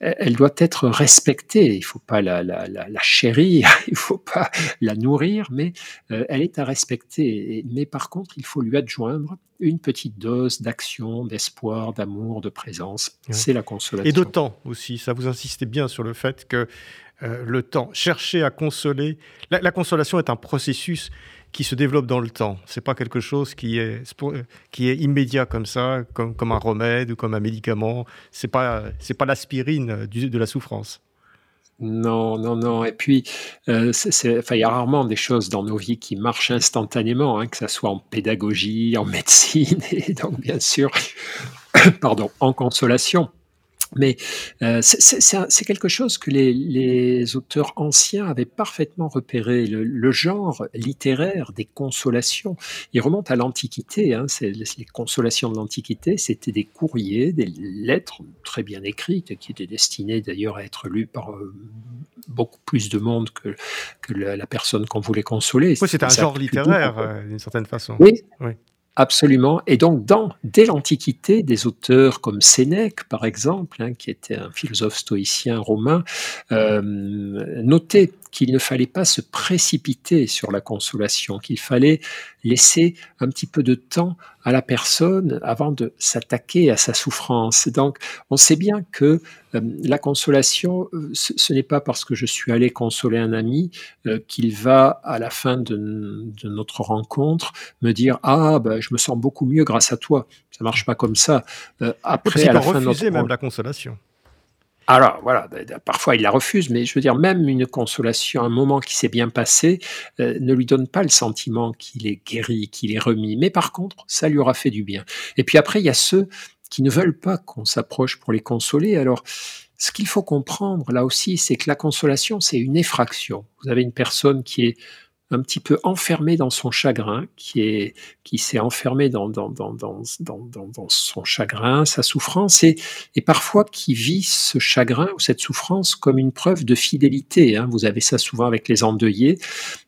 elle doit être respectée. Il ne faut pas la, la, la, chérir, il ne faut pas la nourrir, mais euh, elle est à respecter. Mais par contre, il faut lui adjoindre une petite dose d'action, d'espoir, d'amour, de présence. C'est la consolation. Et de temps aussi. Ça vous insistez bien sur le fait que euh, le temps, chercher à consoler. La, consolation est un processus qui se développe dans le temps. C'est pas quelque chose qui est, qui est immédiat comme ça, comme, comme un remède ou comme un médicament. C'est pas c'est pas l'aspirine de la souffrance. Non, non, non. Et puis, euh, il y a rarement des choses dans nos vies qui marchent instantanément, hein, que ce soit en pédagogie, en médecine, et donc bien sûr, pardon, en consolation. Mais euh, c'est quelque chose que les, les, auteurs anciens avaient parfaitement repéré. Le, le, genre littéraire des consolations, il remonte à l'Antiquité. Hein, les consolations de l'Antiquité, c'était des courriers, des lettres très bien écrites, qui étaient destinées d'ailleurs à être lues par euh, beaucoup plus de monde que, que la, personne qu'on voulait consoler. Oui, c'est un genre littéraire, euh, d'une certaine façon. Oui, oui. Absolument. Et donc, dans, dès l'Antiquité, des auteurs comme Sénèque, par exemple, hein, qui était un philosophe stoïcien romain, euh, notaient qu'il ne fallait pas se précipiter sur la consolation, qu'il fallait laisser un petit peu de temps à la personne avant de s'attaquer à sa souffrance. Donc, on sait bien que la consolation, ce, n'est pas parce que je suis allé consoler un ami qu'il va, à la fin de, notre rencontre, me dire Ah, ben, je me sens beaucoup mieux grâce à toi. Ça marche pas comme ça. après, à la fin de notre... même la consolation. Alors voilà, parfois il la refuse, mais je veux dire, même une consolation, un moment qui s'est bien passé, euh, ne lui donne pas le sentiment qu'il est guéri, qu'il est remis. Mais par contre, ça lui aura fait du bien. Et puis après, il y a ceux qui ne veulent pas qu'on s'approche pour les consoler. Alors, ce qu'il faut comprendre là aussi, c'est que la consolation, c'est une effraction. Vous avez une personne qui est un petit peu enfermé dans son chagrin, qui est qui s'est enfermé dans dans, dans, dans, dans, son chagrin, sa souffrance, et, et parfois qui vit ce chagrin ou cette souffrance comme une preuve de fidélité. Hein. Vous avez ça souvent avec les endeuillés,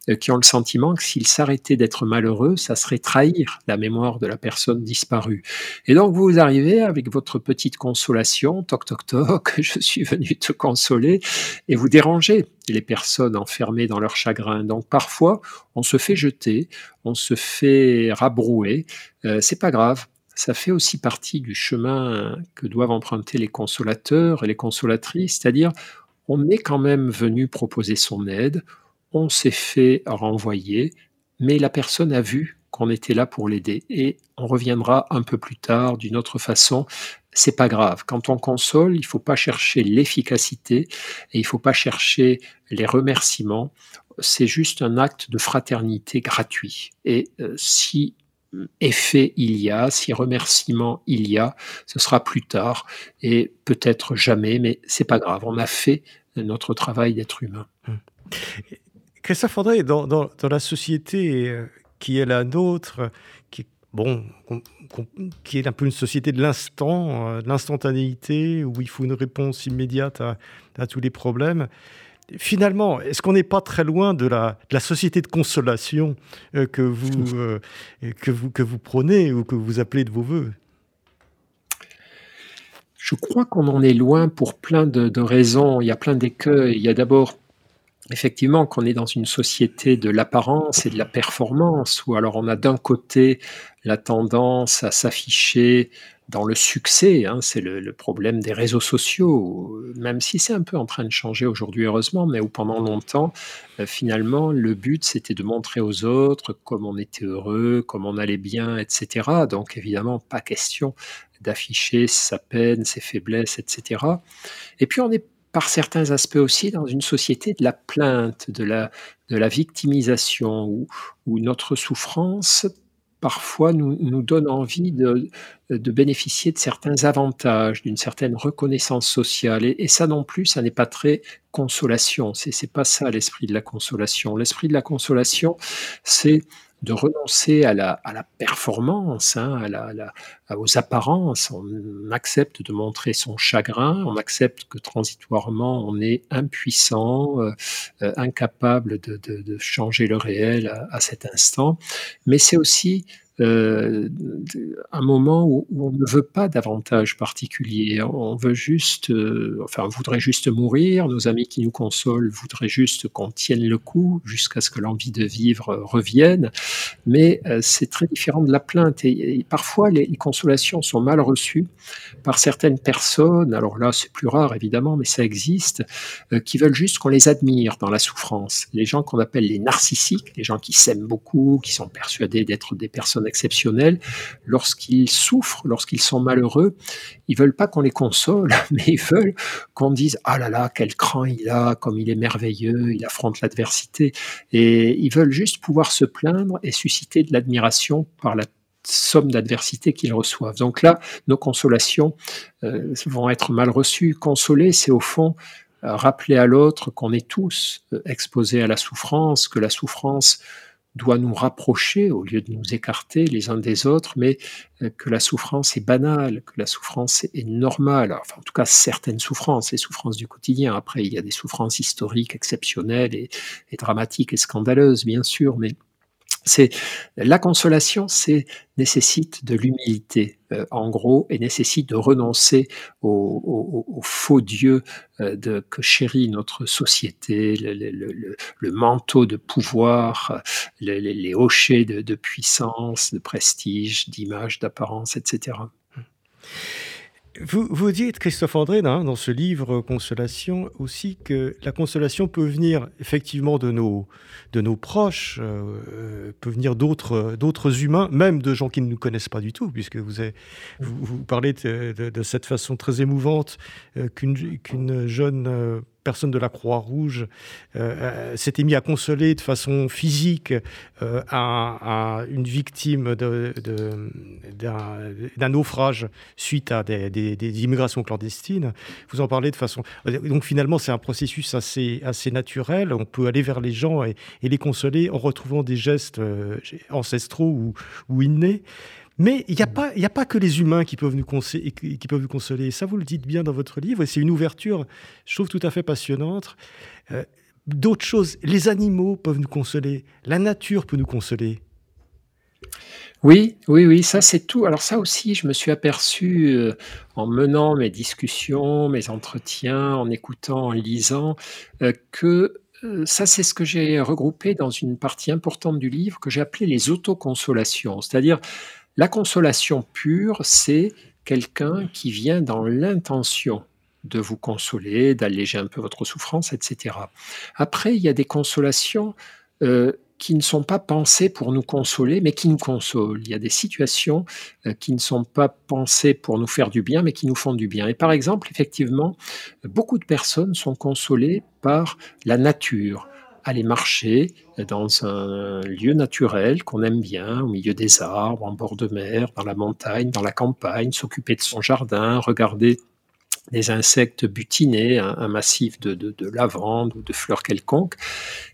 euh, qui ont le sentiment que s'ils s'arrêtaient d'être malheureux, ça serait trahir la mémoire de la personne disparue. Et donc vous arrivez avec votre petite consolation, toc toc toc, je suis venu te consoler, et vous dérangez les personnes enfermées dans leur chagrin. Donc parfois, on se fait jeter, on se fait rabrouer. Euh, c'est pas grave. Ça fait aussi partie du chemin que doivent emprunter les consolateurs et les consolatrices, c'est-à-dire on est quand même venu proposer son aide, on s'est fait renvoyer, mais la personne a vu qu'on était là pour l'aider et on reviendra un peu plus tard d'une autre façon c'est pas grave. Quand on console, il faut pas chercher l'efficacité et il faut pas chercher les remerciements. C'est juste un acte de fraternité gratuit. Et euh, si effet il y a, si remerciement il y a, ce sera plus tard et peut-être jamais, mais c'est pas grave. On a fait notre travail d'être humain. Hum. Christophe André, dans, dans, la société euh, qui est la nôtre, qui bon, qui est un peu une société de l'instant, euh, de l'instantanéité, où il faut une réponse immédiate à, tous les problèmes. Finalement, est-ce qu'on n'est pas très loin de la, la société de consolation euh, que, vous, euh, que, vous, que vous prenez ou que vous appelez de vos voeux? Je crois qu'on en est loin pour plein de, de raisons. Il y a plein d'écueils. Il y a d'abord effectivement qu'on est dans une société de l'apparence et de la performance, où alors on a d'un côté la tendance à s'afficher dans le succès, hein, c'est le, problème des réseaux sociaux, même si c'est un peu en train de changer aujourd'hui heureusement, mais où pendant longtemps, euh, finalement, le but c'était de montrer aux autres comme on était heureux, comme on allait bien, etc. Donc évidemment, pas question d'afficher sa peine, ses faiblesses, etc. Et puis on est par certains aspects aussi dans une société de la plainte, de la, de la victimisation, où, où notre souffrance parfois nous, nous donne envie de, bénéficier de certains avantages, d'une certaine reconnaissance sociale. Et, ça non plus, ça n'est pas très consolation. C'est, c'est pas ça l'esprit de la consolation. L'esprit de la consolation, c'est de renoncer à la, performance, hein, à la, aux apparences. On accepte de montrer son chagrin, on accepte que transitoirement on est impuissant, euh, euh, incapable de, changer le réel à, cet instant. Mais c'est aussi euh, un moment où, on ne veut pas davantage particulier. On veut juste, euh, enfin, on voudrait juste mourir. Nos amis qui nous consolent voudraient juste qu'on tienne le coup jusqu'à ce que l'envie de vivre revienne. Mais euh, c'est très différent de la plainte. Et, parfois, les, consolations sont mal reçues par certaines personnes. Alors là, c'est plus rare évidemment, mais ça existe, qui veulent juste qu'on les admire dans la souffrance. Les gens qu'on appelle les narcissiques, les gens qui s'aiment beaucoup, qui sont persuadés d'être des personnes exceptionnels, lorsqu'ils souffrent, lorsqu'ils sont malheureux, ils veulent pas qu'on les console, mais ils veulent qu'on dise ah là là quel cran il a, comme il est merveilleux, il affronte l'adversité, et ils veulent juste pouvoir se plaindre et susciter de l'admiration par la somme d'adversité qu'ils reçoivent. Donc là, nos consolations euh, vont être mal reçues. Consoler, c'est au fond euh, rappeler à l'autre qu'on est tous euh, exposés à la souffrance, que la souffrance doit nous rapprocher au lieu de nous écarter les uns des autres, mais euh, que la souffrance est banale, que la souffrance est normale. Enfin, en tout cas, certaines souffrances, les souffrances du quotidien. Après, il y a des souffrances historiques exceptionnelles et, et dramatiques et scandaleuses, bien sûr, mais la consolation, c'est nécessite de l'humilité, euh, en gros, et nécessite de renoncer au, faux Dieu euh, que chérit notre société, le, manteau de pouvoir, les, hochets de, puissance, de prestige, d'image, d'apparence, etc. Vous, dites, Christophe André, dans ce livre Consolation, aussi que la consolation peut venir effectivement de nos, de nos proches, euh, peut venir d'autres, humains, même de gens qui ne nous connaissent pas du tout, puisque vous, vous, parlez de, cette façon très émouvante euh, qu'une jeune euh, de la Croix-Rouge euh, euh, s'était mis à consoler de façon physique euh, à, une victime d'un naufrage suite à des, immigrations clandestines. Vous en parlez de façon... Donc finalement, c'est un processus assez, naturel. On peut aller vers les gens et, les consoler en retrouvant des gestes ancestraux ou, ou innés. Mais il n'y a, pas, a pas que les humains qui peuvent, nous consoler, qui peuvent nous consoler. Ça, vous le dites bien dans votre livre, et c'est une ouverture, je trouve, tout à fait passionnante. Euh, d'autres choses, les animaux peuvent nous consoler, la nature peut nous consoler. Oui, oui, oui, ça c'est tout. Alors ça aussi, je me suis aperçu euh, en menant mes discussions, mes entretiens, en écoutant, en lisant, euh, que ça, c'est ce que j'ai regroupé dans une partie importante du livre que j'ai appelé les autoconsolations. C'est-à-dire, la consolation pure, c'est quelqu'un qui vient dans l'intention de vous consoler, d'alléger un peu votre souffrance, etc. Après, il y a des consolations euh, qui ne sont pas pensées pour nous consoler, mais qui nous consolent. Il y a des situations euh, qui ne sont pas pensées pour nous faire du bien, mais qui nous font du bien. Et par exemple, effectivement, beaucoup de personnes sont consolées par la nature aller marcher dans un lieu naturel qu'on aime bien, au milieu des arbres, en bord de mer, dans la montagne, dans la campagne, s'occuper de son jardin, regarder des insectes butinés, un, massif de, de, de lavande ou de fleurs quelconques,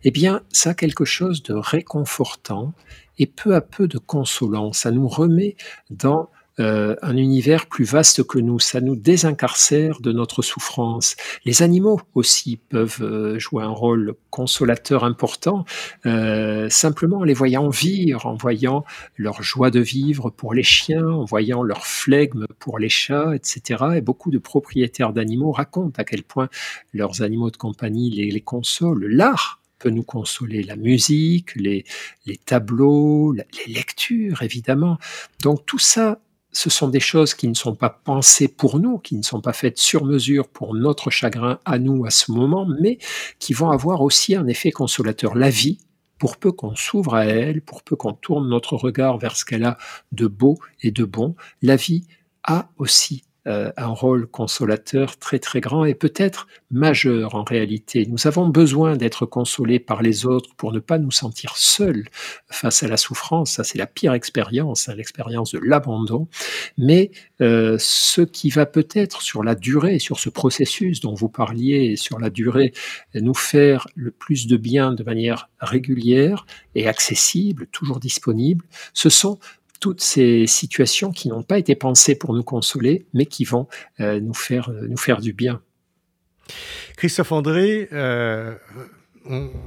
eh bien, ça a quelque chose de réconfortant et peu à peu de consolant. Ça nous remet dans euh, un univers plus vaste que nous. Ça nous désincarcère de notre souffrance. Les animaux aussi peuvent euh, jouer un rôle consolateur important, euh, simplement en les voyant vivre, en voyant leur joie de vivre pour les chiens, en voyant leur flegme pour les chats, etc. Et beaucoup de propriétaires d'animaux racontent à quel point leurs animaux de compagnie les, les consolent. L'art peut nous consoler, la musique, les, les tableaux, les lectures, évidemment. Donc tout ça ce sont des choses qui ne sont pas pensées pour nous, qui ne sont pas faites sur mesure pour notre chagrin à nous à ce moment, mais qui vont avoir aussi un effet consolateur. La vie, pour peu qu'on s'ouvre à elle, pour peu qu'on tourne notre regard vers ce qu'elle a de beau et de bon, la vie a aussi euh, un rôle consolateur très très grand et peut-être majeur en réalité. Nous avons besoin d'être consolés par les autres pour ne pas nous sentir seuls face à la souffrance. Ça, c'est la pire expérience, hein, l'expérience de l'abandon. Mais euh, ce qui va peut-être sur la durée, sur ce processus dont vous parliez, sur la durée, nous faire le plus de bien de manière régulière et accessible, toujours disponible, ce sont toutes ces situations qui n'ont pas été pensées pour nous consoler, mais qui vont euh, nous, faire, euh, nous faire du bien. Christophe André, euh,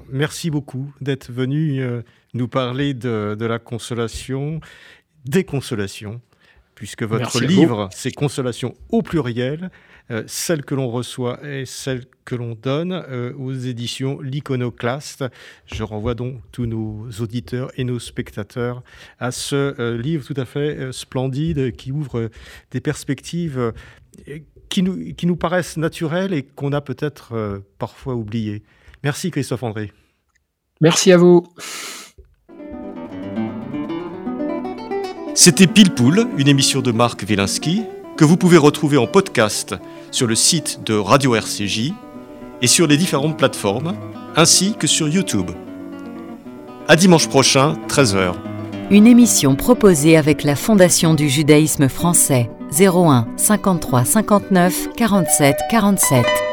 merci beaucoup d'être venu nous parler de, la consolation, des consolations, puisque votre livre, c'est Consolation au pluriel. Euh, celle que l'on reçoit et celle que l'on donne euh, aux éditions L'Iconoclaste. Je renvoie donc tous nos auditeurs et nos spectateurs à ce euh, livre tout à fait splendide qui ouvre des perspectives qui nous, qui nous paraissent naturelles et qu'on a peut-être parfois oubliées. Merci Christophe André. Merci à vous. C'était Pile Poule, une émission de Marc Wielinski que vous pouvez retrouver en podcast sur le site de Radio RCJ et sur les différentes plateformes, ainsi que sur YouTube. À dimanche prochain, 13h. Une émission proposée avec la Fondation du judaïsme français 01 53 59 47 47.